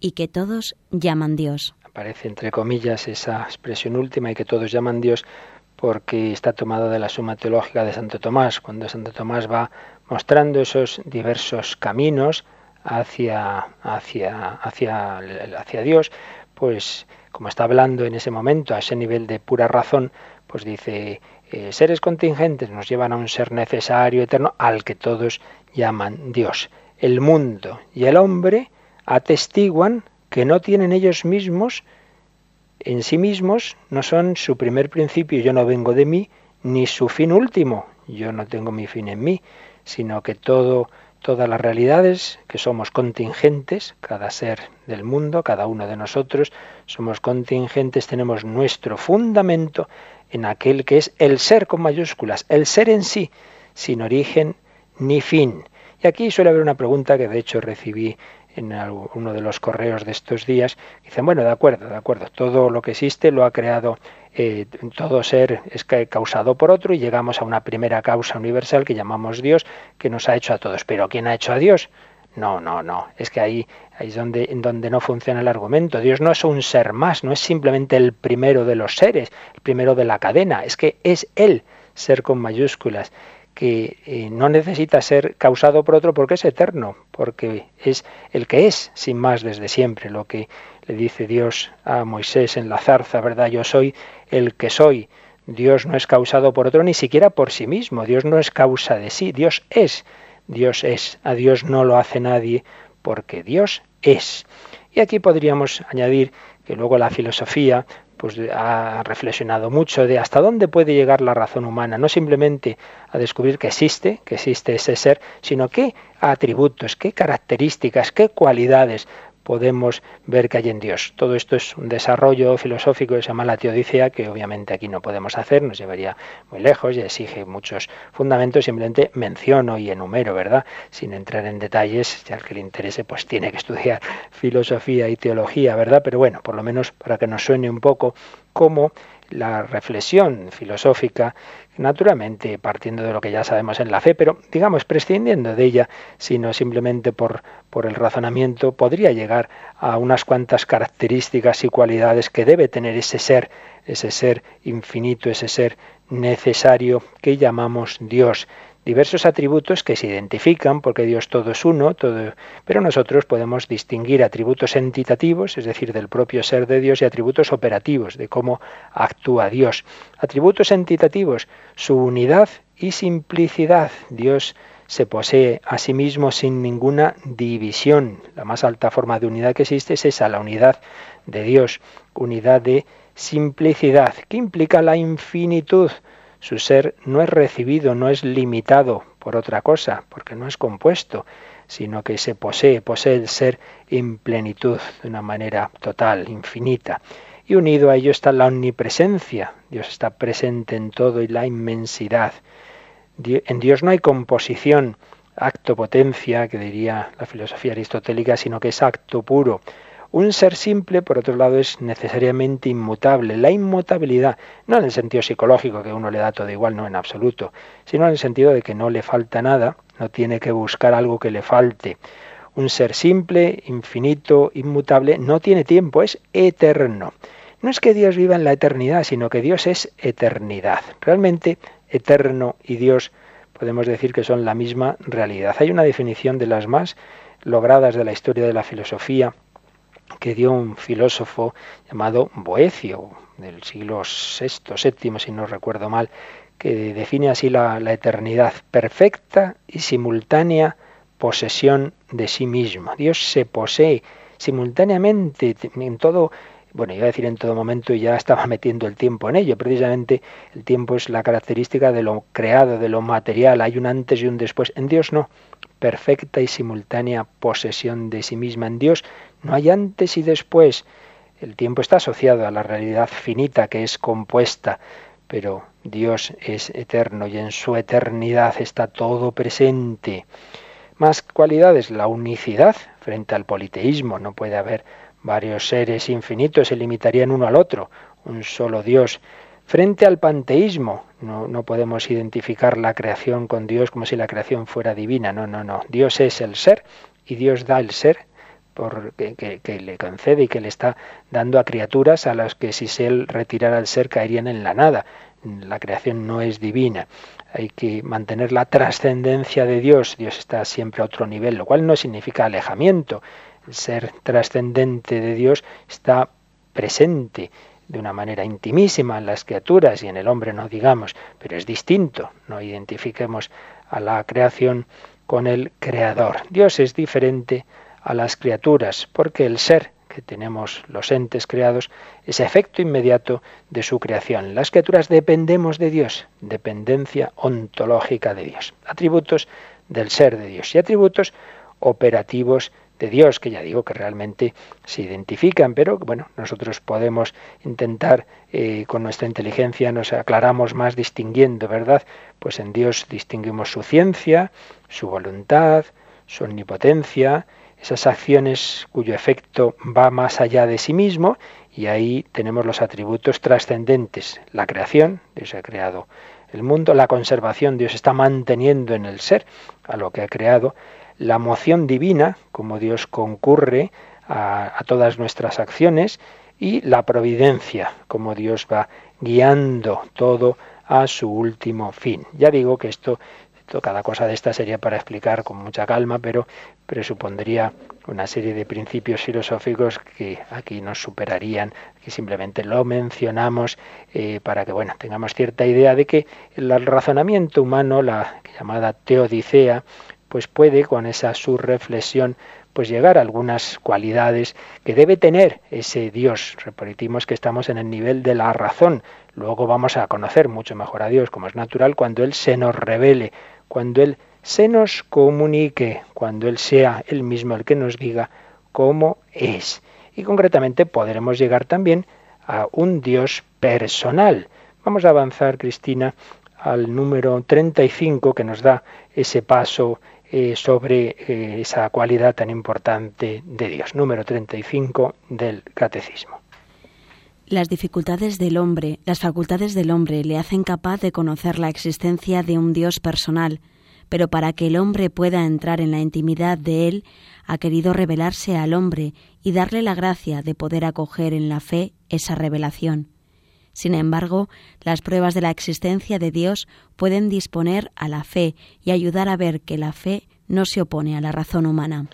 y que todos llaman Dios. aparece entre comillas esa expresión última y que todos llaman Dios porque está tomado de la suma teológica de Santo Tomás, cuando Santo Tomás va mostrando esos diversos caminos hacia, hacia, hacia, hacia Dios, pues como está hablando en ese momento a ese nivel de pura razón, pues dice, eh, seres contingentes nos llevan a un ser necesario, eterno, al que todos llaman Dios. El mundo y el hombre atestiguan que no tienen ellos mismos en sí mismos no son su primer principio, yo no vengo de mí, ni su fin último, yo no tengo mi fin en mí, sino que todo, todas las realidades, que somos contingentes, cada ser del mundo, cada uno de nosotros, somos contingentes, tenemos nuestro fundamento en aquel que es el ser con mayúsculas, el ser en sí, sin origen ni fin. Y aquí suele haber una pregunta que de hecho recibí en uno de los correos de estos días, dicen, bueno, de acuerdo, de acuerdo, todo lo que existe lo ha creado, eh, todo ser es causado por otro y llegamos a una primera causa universal que llamamos Dios, que nos ha hecho a todos. Pero ¿quién ha hecho a Dios? No, no, no. Es que ahí, ahí es donde, donde no funciona el argumento. Dios no es un ser más, no es simplemente el primero de los seres, el primero de la cadena, es que es Él, ser con mayúsculas que eh, no necesita ser causado por otro porque es eterno, porque es el que es, sin más, desde siempre. Lo que le dice Dios a Moisés en la zarza, ¿verdad? Yo soy el que soy. Dios no es causado por otro ni siquiera por sí mismo. Dios no es causa de sí. Dios es. Dios es. A Dios no lo hace nadie porque Dios es. Y aquí podríamos añadir que luego la filosofía pues ha reflexionado mucho de hasta dónde puede llegar la razón humana, no simplemente a descubrir que existe, que existe ese ser, sino qué atributos, qué características, qué cualidades podemos ver que hay en Dios. Todo esto es un desarrollo filosófico que se llama la teodicea, que obviamente aquí no podemos hacer, nos llevaría muy lejos y exige muchos fundamentos, simplemente menciono y enumero, ¿verdad? Sin entrar en detalles, ya que le interese, pues tiene que estudiar filosofía y teología, ¿verdad? Pero bueno, por lo menos para que nos suene un poco cómo la reflexión filosófica, naturalmente partiendo de lo que ya sabemos en la fe, pero digamos prescindiendo de ella, sino simplemente por, por el razonamiento, podría llegar a unas cuantas características y cualidades que debe tener ese ser, ese ser infinito, ese ser necesario que llamamos Dios diversos atributos que se identifican porque Dios todo es uno, todo, pero nosotros podemos distinguir atributos entitativos, es decir, del propio ser de Dios, y atributos operativos, de cómo actúa Dios. Atributos entitativos, su unidad y simplicidad. Dios se posee a sí mismo sin ninguna división. La más alta forma de unidad que existe es esa, la unidad de Dios, unidad de simplicidad, que implica la infinitud su ser no es recibido, no es limitado por otra cosa, porque no es compuesto, sino que se posee, posee el ser en plenitud, de una manera total, infinita. Y unido a ello está la omnipresencia. Dios está presente en todo y la inmensidad. En Dios no hay composición, acto, potencia, que diría la filosofía aristotélica, sino que es acto puro. Un ser simple, por otro lado, es necesariamente inmutable. La inmutabilidad, no en el sentido psicológico, que uno le da todo igual, no en absoluto, sino en el sentido de que no le falta nada, no tiene que buscar algo que le falte. Un ser simple, infinito, inmutable, no tiene tiempo, es eterno. No es que Dios viva en la eternidad, sino que Dios es eternidad. Realmente, eterno y Dios podemos decir que son la misma realidad. Hay una definición de las más logradas de la historia de la filosofía que dio un filósofo llamado Boecio, del siglo VI, VII, si no recuerdo mal, que define así la, eternidad, perfecta y simultánea posesión de sí mismo. Dios se posee simultáneamente en todo, bueno, iba a decir en todo momento y ya estaba metiendo el tiempo en ello. Precisamente el tiempo es la característica de lo creado, de lo material. Hay un antes y un después. En Dios no. Perfecta y simultánea posesión de sí misma. En Dios no hay antes y después. El tiempo está asociado a la realidad finita que es compuesta, pero Dios es eterno y en su eternidad está todo presente. Más cualidades, la unicidad frente al politeísmo. No puede haber varios seres infinitos, se limitarían uno al otro, un solo Dios. Frente al panteísmo, no, no podemos identificar la creación con Dios como si la creación fuera divina. No, no, no. Dios es el ser y Dios da el ser por, que, le concede y que le está dando a criaturas a las que si se él retirara el ser caerían en la nada. La creación no es divina. Hay que mantener la trascendencia de Dios. Dios está siempre a otro nivel, lo cual no significa alejamiento. El ser trascendente de Dios está presente de una manera intimísima en las criaturas y en el hombre no digamos, pero es distinto. No identifiquemos a la creación con el creador. Dios es diferente a las criaturas, porque el ser que tenemos los entes creados es efecto inmediato de su creación. Las criaturas dependemos de Dios, dependencia ontológica de Dios, atributos del ser de Dios y atributos operativos de Dios, que ya digo que realmente se identifican, pero bueno, nosotros podemos intentar eh, con nuestra inteligencia nos aclaramos más distinguiendo, ¿verdad? Pues en Dios distinguimos su ciencia, su voluntad, su omnipotencia, esas acciones cuyo efecto va más allá de sí mismo y ahí tenemos los atributos trascendentes, la creación, Dios ha creado el mundo, la conservación, Dios está manteniendo en el ser a lo que ha creado, la moción divina, como Dios concurre a, a todas nuestras acciones, y la providencia, como Dios va guiando todo a su último fin. Ya digo que esto cada cosa de esta sería para explicar con mucha calma, pero presupondría una serie de principios filosóficos que aquí nos superarían, que simplemente lo mencionamos eh, para que bueno tengamos cierta idea de que el razonamiento humano, la llamada teodicea, pues puede con esa reflexión pues llegar a algunas cualidades que debe tener ese Dios. Repetimos que estamos en el nivel de la razón. Luego vamos a conocer mucho mejor a Dios, como es natural, cuando Él se nos revele, cuando Él se nos comunique, cuando Él sea Él mismo el que nos diga cómo es. Y concretamente podremos llegar también a un Dios personal. Vamos a avanzar, Cristina, al número 35 que nos da ese paso eh, sobre eh, esa cualidad tan importante de Dios. Número 35 del Catecismo. Las dificultades del hombre, las facultades del hombre le hacen capaz de conocer la existencia de un Dios personal, pero para que el hombre pueda entrar en la intimidad de Él, ha querido revelarse al hombre y darle la gracia de poder acoger en la fe esa revelación. Sin embargo, las pruebas de la existencia de Dios pueden disponer a la fe y ayudar a ver que la fe no se opone a la razón humana.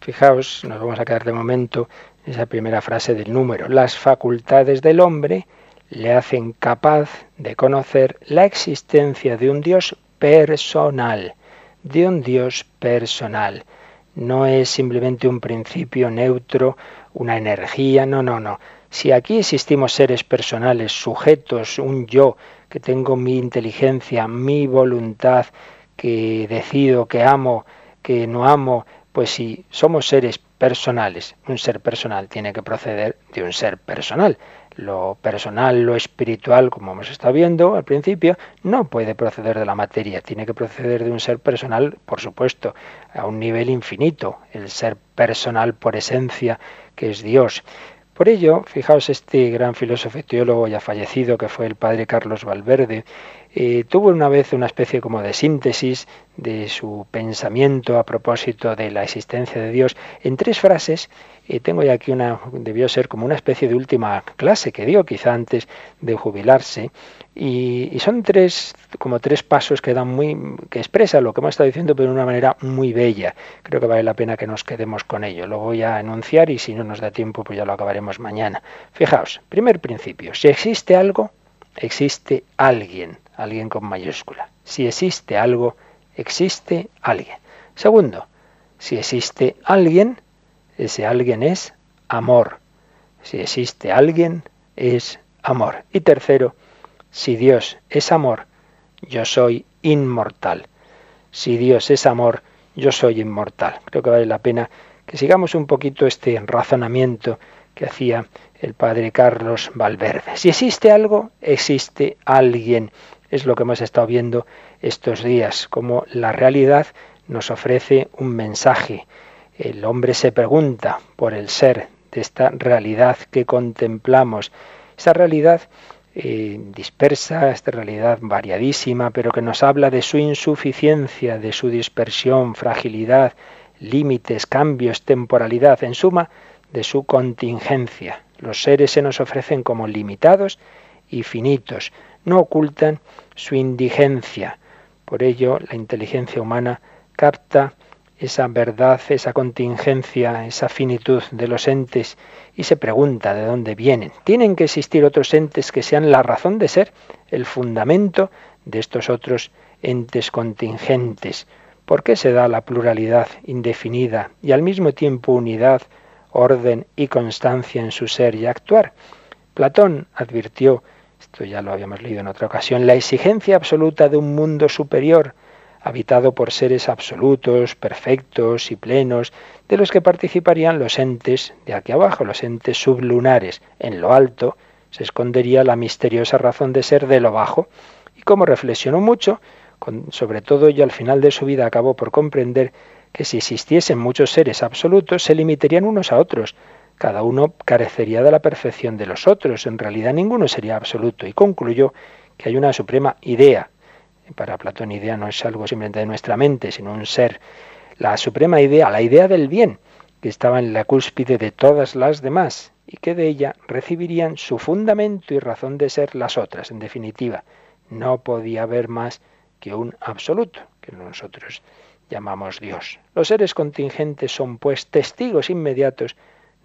Fijaos, nos vamos a quedar de momento esa primera frase del número. Las facultades del hombre le hacen capaz de conocer la existencia de un Dios personal, de un Dios personal. No es simplemente un principio neutro, una energía, no, no, no. Si aquí existimos seres personales, sujetos, un yo, que tengo mi inteligencia, mi voluntad, que decido, que amo, que no amo, pues si somos seres personales. Un ser personal tiene que proceder de un ser personal. Lo personal, lo espiritual, como hemos estado viendo al principio, no puede proceder de la materia, tiene que proceder de un ser personal, por supuesto, a un nivel infinito, el ser personal por esencia, que es Dios. Por ello, fijaos, este gran filósofo y teólogo ya fallecido, que fue el padre Carlos Valverde, eh, tuvo una vez una especie como de síntesis de su pensamiento a propósito de la existencia de Dios en tres frases. y tengo ya aquí una, debió ser como una especie de última clase que dio, quizá antes de jubilarse. Y, son tres, como tres pasos que dan muy, que expresan lo que hemos estado diciendo, pero de una manera muy bella. Creo que vale la pena que nos quedemos con ello. Lo voy a enunciar y si no nos da tiempo, pues ya lo acabaremos mañana. Fijaos, primer principio, si existe algo, existe alguien alguien con mayúscula. Si existe algo, existe alguien. Segundo, si existe alguien, ese alguien es amor. Si existe alguien, es amor. Y tercero, si Dios es amor, yo soy inmortal. Si Dios es amor, yo soy inmortal. Creo que vale la pena que sigamos un poquito este razonamiento que hacía el padre Carlos Valverde. Si existe algo, existe alguien. Es lo que hemos estado viendo estos días, como la realidad nos ofrece un mensaje. El hombre se pregunta por el ser de esta realidad que contemplamos. Esa realidad eh, dispersa, esta realidad variadísima, pero que nos habla de su insuficiencia, de su dispersión, fragilidad, límites, cambios, temporalidad, en suma, de su contingencia. Los seres se nos ofrecen como limitados y finitos, no ocultan su indigencia. Por ello, la inteligencia humana capta esa verdad, esa contingencia, esa finitud de los entes y se pregunta de dónde vienen. Tienen que existir otros entes que sean la razón de ser, el fundamento de estos otros entes contingentes. ¿Por qué se da la pluralidad indefinida y al mismo tiempo unidad, orden y constancia en su ser y actuar? Platón advirtió, esto ya lo habíamos leído en otra ocasión, la exigencia absoluta de un mundo superior, habitado por seres absolutos, perfectos y plenos, de los que participarían los entes de aquí abajo, los entes sublunares. En lo alto se escondería la misteriosa razón de ser de lo bajo. Y como reflexionó mucho, sobre todo ello al final de su vida acabó por comprender que si existiesen muchos seres absolutos, se limitarían unos a otros. Cada uno carecería de la perfección de los otros. En realidad ninguno sería absoluto. Y concluyó que hay una suprema idea, para Platón idea no es algo simplemente de nuestra mente, sino un ser. La suprema idea, la idea del bien, que estaba en la cúspide de todas las demás y que de ella recibirían su fundamento y razón de ser las otras. En definitiva, no podía haber más que un absoluto, que nosotros llamamos Dios. Los seres contingentes son pues testigos inmediatos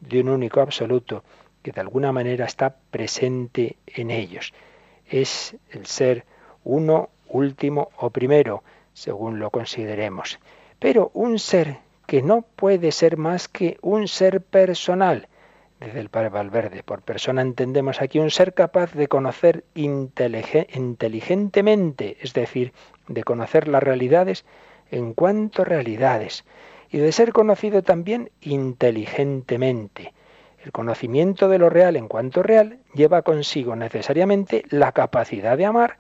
de un único absoluto que de alguna manera está presente en ellos. Es el ser uno último o primero, según lo consideremos. Pero un ser que no puede ser más que un ser personal, desde el padre Valverde. Por persona entendemos aquí un ser capaz de conocer inteligentemente, es decir, de conocer las realidades en cuanto realidades, y de ser conocido también inteligentemente. El conocimiento de lo real en cuanto real lleva consigo necesariamente la capacidad de amar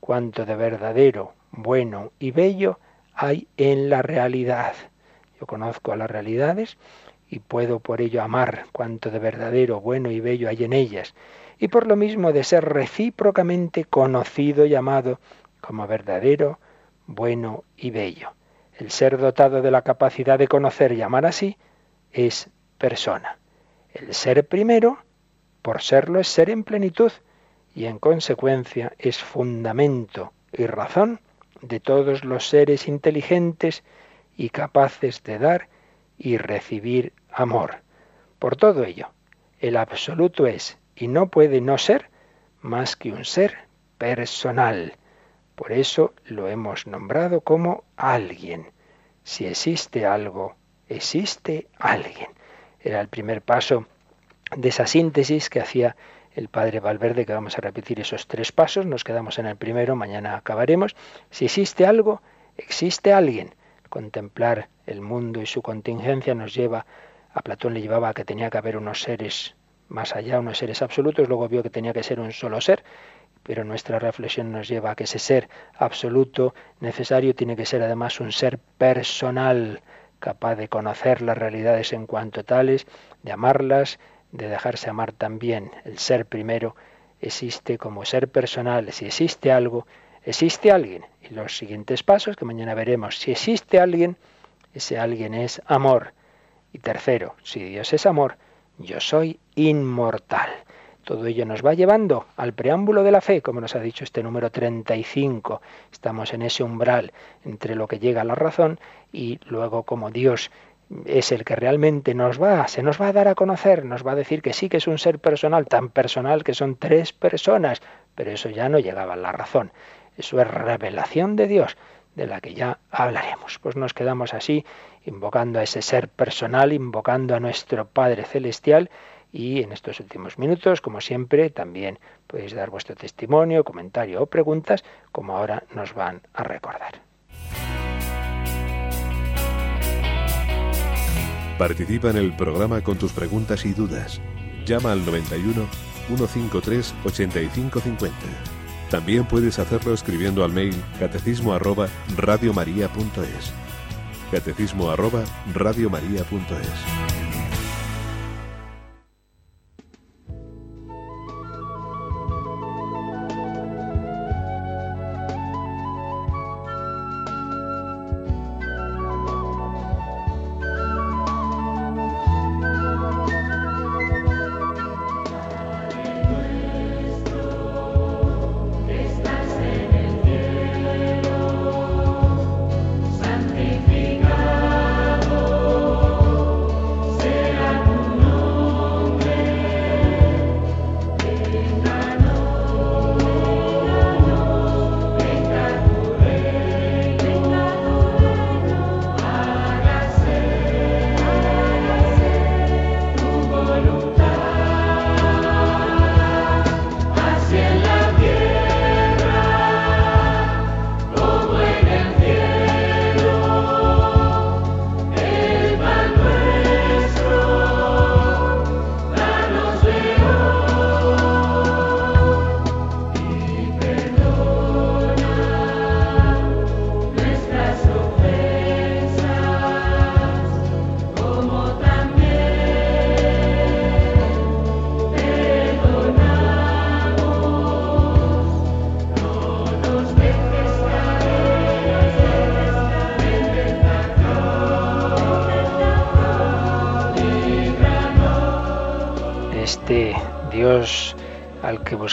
cuanto de verdadero, bueno y bello hay en la realidad. Yo conozco las realidades y puedo por ello amar cuanto de verdadero, bueno y bello hay en ellas, y por lo mismo de ser recíprocamente conocido y amado como verdadero, bueno y bello. El ser dotado de la capacidad de conocer y amar así es persona. El ser primero, por serlo, es ser en plenitud, y en consecuencia es fundamento y razón de todos los seres inteligentes y capaces de dar y recibir amor. Por todo ello, el absoluto es y no puede no ser más que un ser personal. Por eso lo hemos nombrado como alguien. Si existe algo, existe alguien. Era el primer paso de esa síntesis que hacía el padre Valverde, que vamos a repetir esos tres pasos, nos quedamos en el primero, mañana acabaremos. Si existe algo, existe alguien. Contemplar el mundo y su contingencia nos lleva, a Platón le llevaba a que tenía que haber unos seres más allá, unos seres absolutos, luego vio que tenía que ser un solo ser, pero nuestra reflexión nos lleva a que ese ser absoluto necesario tiene que ser además un ser personal, capaz de conocer las realidades en cuanto tales, de amarlas, de dejarse amar también. El ser primero existe como ser personal. Si existe algo, existe alguien. Y los siguientes pasos que mañana veremos. Si existe alguien, ese alguien es amor. Y tercero, si Dios es amor, yo soy inmortal. Todo ello nos va llevando al preámbulo de la fe, como nos ha dicho este número 35. Estamos en ese umbral entre lo que llega a la razón y luego como Dios es el que realmente nos va, se nos va a dar a conocer, nos va a decir que sí que es un ser personal, tan personal que son tres personas, pero eso ya no llegaba a la razón. Eso es revelación de Dios, de la que ya hablaremos. Pues nos quedamos así, invocando a ese ser personal, invocando a nuestro Padre Celestial, y en estos últimos minutos, como siempre, también podéis dar vuestro testimonio, comentario o preguntas, como ahora nos van a recordar. Participa en el programa con tus preguntas y dudas. Llama al 91 153 8550. También puedes hacerlo escribiendo al mail catecismo arroba radiomaria.es. Catecismo arroba radiomaria.es.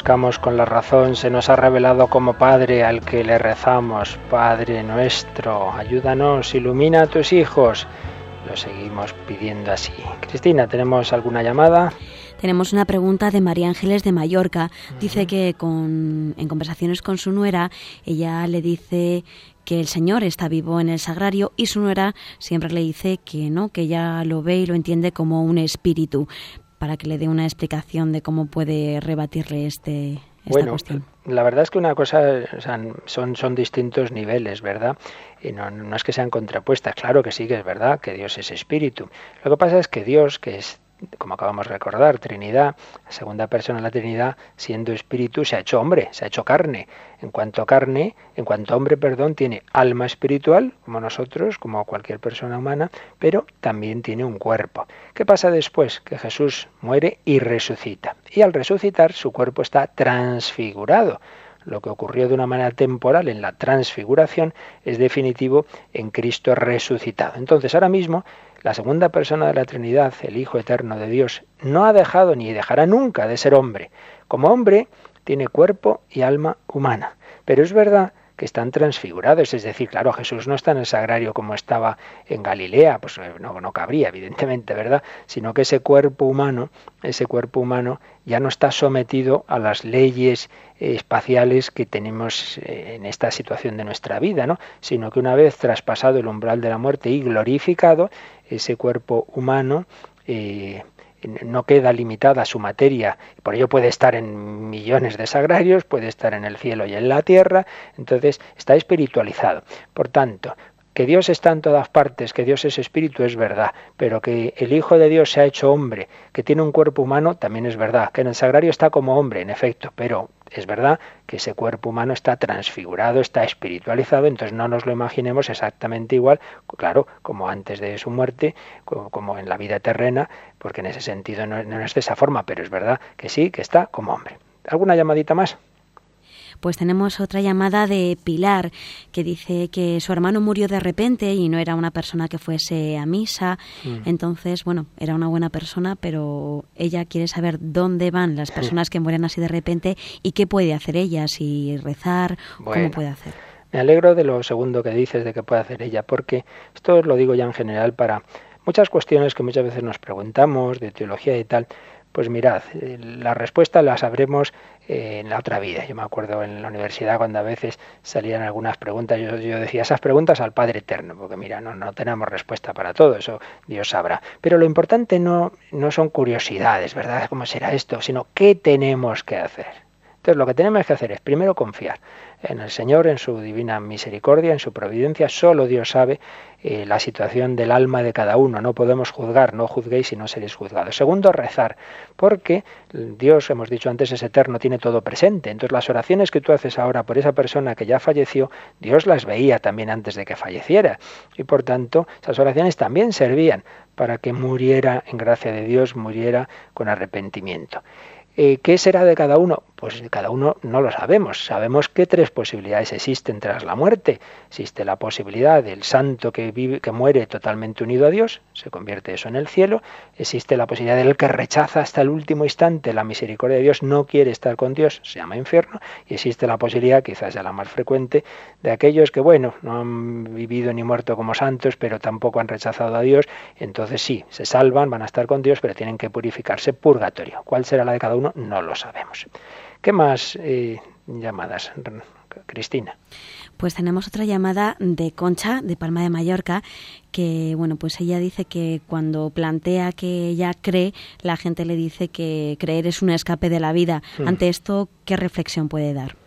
buscamos con la razón, se nos ha revelado como Padre al que le rezamos, Padre nuestro, ayúdanos, ilumina a tus hijos. Lo seguimos pidiendo así. Cristina, ¿tenemos alguna llamada? Tenemos una pregunta de María Ángeles de Mallorca. Dice que con, en conversaciones con su nuera, ella le dice que el Señor está vivo en el sagrario y su nuera siempre le dice que no, que ella lo ve y lo entiende como un espíritu, para que le dé una explicación de cómo puede rebatirle este, esta bueno, cuestión. La verdad es que una cosa o sea, son, son distintos niveles, ¿verdad? Y no, no es que sean contrapuestas, claro que sí que es verdad que Dios es espíritu. Lo que pasa es que Dios, que es como acabamos de recordar, Trinidad, la segunda persona de la Trinidad, siendo espíritu, se ha hecho hombre, se ha hecho carne. En cuanto carne, en cuanto hombre, perdón, tiene alma espiritual, como nosotros, como cualquier persona humana, pero también tiene un cuerpo. ¿Qué pasa después? Que Jesús muere y resucita. Y al resucitar, su cuerpo está transfigurado lo que ocurrió de una manera temporal en la transfiguración es definitivo en Cristo resucitado. Entonces, ahora mismo la segunda persona de la Trinidad, el Hijo Eterno de Dios, no ha dejado ni dejará nunca de ser hombre. Como hombre, tiene cuerpo y alma humana. Pero es verdad que están transfigurados, es decir, claro, Jesús no está en el sagrario como estaba en Galilea, pues eh, no, no cabría, evidentemente, ¿verdad? Sino que ese cuerpo humano, ese cuerpo humano ya no está sometido a las leyes eh, espaciales que tenemos eh, en esta situación de nuestra vida, ¿no? Sino que una vez traspasado el umbral de la muerte y glorificado, ese cuerpo humano eh, no queda limitada a su materia, por ello puede estar en millones de sagrarios, puede estar en el cielo y en la tierra, entonces está espiritualizado. Por tanto, que Dios está en todas partes, que Dios es espíritu, es verdad, pero que el Hijo de Dios se ha hecho hombre, que tiene un cuerpo humano, también es verdad, que en el sagrario está como hombre, en efecto, pero es verdad que ese cuerpo humano está transfigurado, está espiritualizado, entonces no nos lo imaginemos exactamente igual, claro, como antes de su muerte, como en la vida terrena, porque en ese sentido no, es de esa forma, pero es verdad que sí, que está como hombre. ¿Alguna llamadita más? Pues tenemos otra llamada de Pilar que dice que su hermano murió de repente y no era una persona que fuese a misa. Mm. Entonces, bueno, era una buena persona, pero ella quiere saber dónde van las personas que mueren así de repente y qué puede hacer ella, si rezar, bueno. cómo puede hacer. Me alegro de lo segundo que dices de que puede hacer ella, porque esto lo digo ya en general para muchas cuestiones que muchas veces nos preguntamos de teología y tal. Pues mirad, eh, la respuesta la sabremos en la otra vida. Yo me acuerdo en la universidad cuando a veces salían algunas preguntas, yo, yo decía esas preguntas al Padre Eterno, porque mira, no, no tenemos respuesta para todo, eso Dios sabrá. Pero lo importante no, no son curiosidades, ¿verdad? ¿Cómo será esto? Sino qué tenemos que hacer. Entonces lo que tenemos que hacer es primero confiar en el Señor, en su divina misericordia, en su providencia. Solo Dios sabe eh, la situación del alma de cada uno. No podemos juzgar, no juzguéis y no seréis juzgados. Segundo, rezar, porque Dios, hemos dicho antes, es eterno, tiene todo presente. Entonces las oraciones que tú haces ahora por esa persona que ya falleció, Dios las veía también antes de que falleciera. Y por tanto, esas oraciones también servían para que muriera en gracia de Dios, muriera con arrepentimiento. Eh, ¿Qué será de cada uno? Pues cada uno no lo sabemos. Sabemos que tres posibilidades existen tras la muerte. Existe la posibilidad del santo que vive, que muere totalmente unido a Dios, se convierte eso en el cielo. Existe la posibilidad del que rechaza hasta el último instante la misericordia de Dios, no quiere estar con Dios, se llama infierno. Y existe la posibilidad, quizás sea la más frecuente, de aquellos que, bueno, no han vivido ni muerto como santos, pero tampoco han rechazado a Dios. Entonces sí, se salvan, van a estar con Dios, pero tienen que purificarse. Purgatorio. ¿Cuál será la de cada uno? No lo sabemos. ¿Qué más eh, llamadas, Cristina? Pues tenemos otra llamada de Concha, de Palma de Mallorca, que, bueno, pues ella dice que cuando plantea que ella cree, la gente le dice que creer es un escape de la vida. Hmm. Ante esto, ¿qué reflexión puede dar?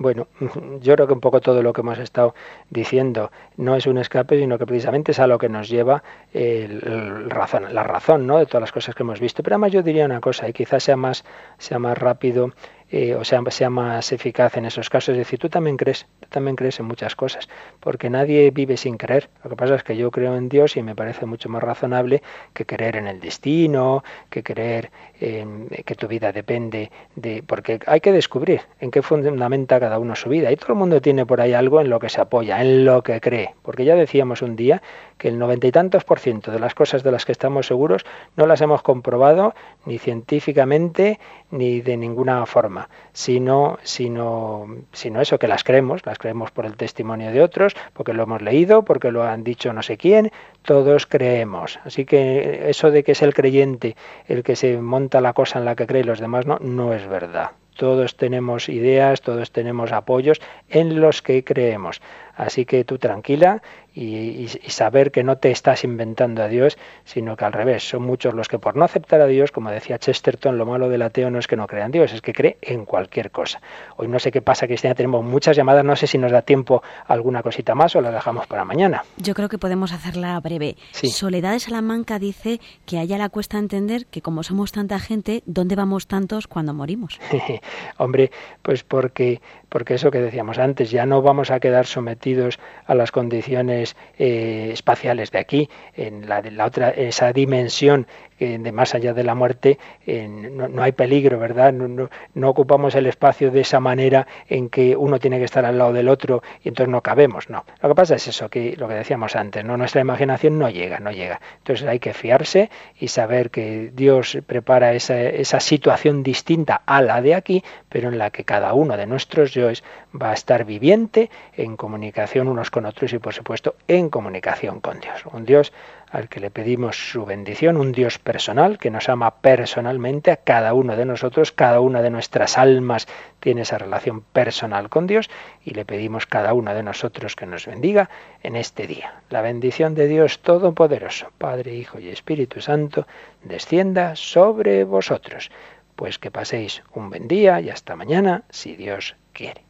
Bueno, yo creo que un poco todo lo que hemos estado diciendo no es un escape, sino que precisamente es a lo que nos lleva la razón ¿no? de todas las cosas que hemos visto. Pero además yo diría una cosa, y quizás sea más, sea más rápido eh, o sea, sea más eficaz en esos casos. Es decir, tú también crees, tú también crees en muchas cosas, porque nadie vive sin creer. Lo que pasa es que yo creo en Dios y me parece mucho más razonable que creer en el destino, que creer en que tu vida depende de... Porque hay que descubrir en qué fundamenta cada uno su vida. Y todo el mundo tiene por ahí algo en lo que se apoya, en lo que cree. Porque ya decíamos un día que el noventa y tantos por ciento de las cosas de las que estamos seguros no las hemos comprobado ni científicamente ni de ninguna forma, sino, sino, sino eso, que las creemos, las creemos por el testimonio de otros, porque lo hemos leído, porque lo han dicho no sé quién, todos creemos. Así que eso de que es el creyente el que se monta la cosa en la que cree y los demás no, no es verdad. Todos tenemos ideas, todos tenemos apoyos en los que creemos. Así que tú tranquila y, saber que no te estás inventando a Dios, sino que al revés, son muchos los que por no aceptar a Dios, como decía Chesterton, lo malo del ateo no es que no crea en Dios, es que cree en cualquier cosa. Hoy no sé qué pasa, Cristina, tenemos muchas llamadas, no sé si nos da tiempo alguna cosita más o la dejamos para mañana. Yo creo que podemos hacerla breve. Soledad de Salamanca dice que a ella le cuesta entender que como somos tanta gente, ¿dónde vamos tantos cuando morimos? Hombre, pues porque porque eso que decíamos antes, ya no vamos a quedar sometidos a las condiciones eh, espaciales de aquí, en la, la otra, esa dimensión de más allá de la muerte no, hay peligro, ¿verdad? No, ocupamos el espacio de esa manera en que uno tiene que estar al lado del otro y entonces no cabemos, no. Lo que pasa es eso, que lo que decíamos antes, ¿no? Nuestra imaginación no llega, no llega. Entonces hay que fiarse y saber que Dios prepara esa, esa situación distinta a la de aquí, pero en la que cada uno de nuestros yoes va a estar viviente en comunicación unos con otros y por supuesto en comunicación con Dios. Un Dios al que le pedimos su bendición, un Dios personal que nos ama personalmente a cada uno de nosotros, cada una de nuestras almas tiene esa relación personal con Dios y le pedimos cada uno de nosotros que nos bendiga en este día. La bendición de Dios Todopoderoso, Padre, Hijo y Espíritu Santo, descienda sobre vosotros. Pues que paséis un buen día y hasta mañana, si Dios quiere.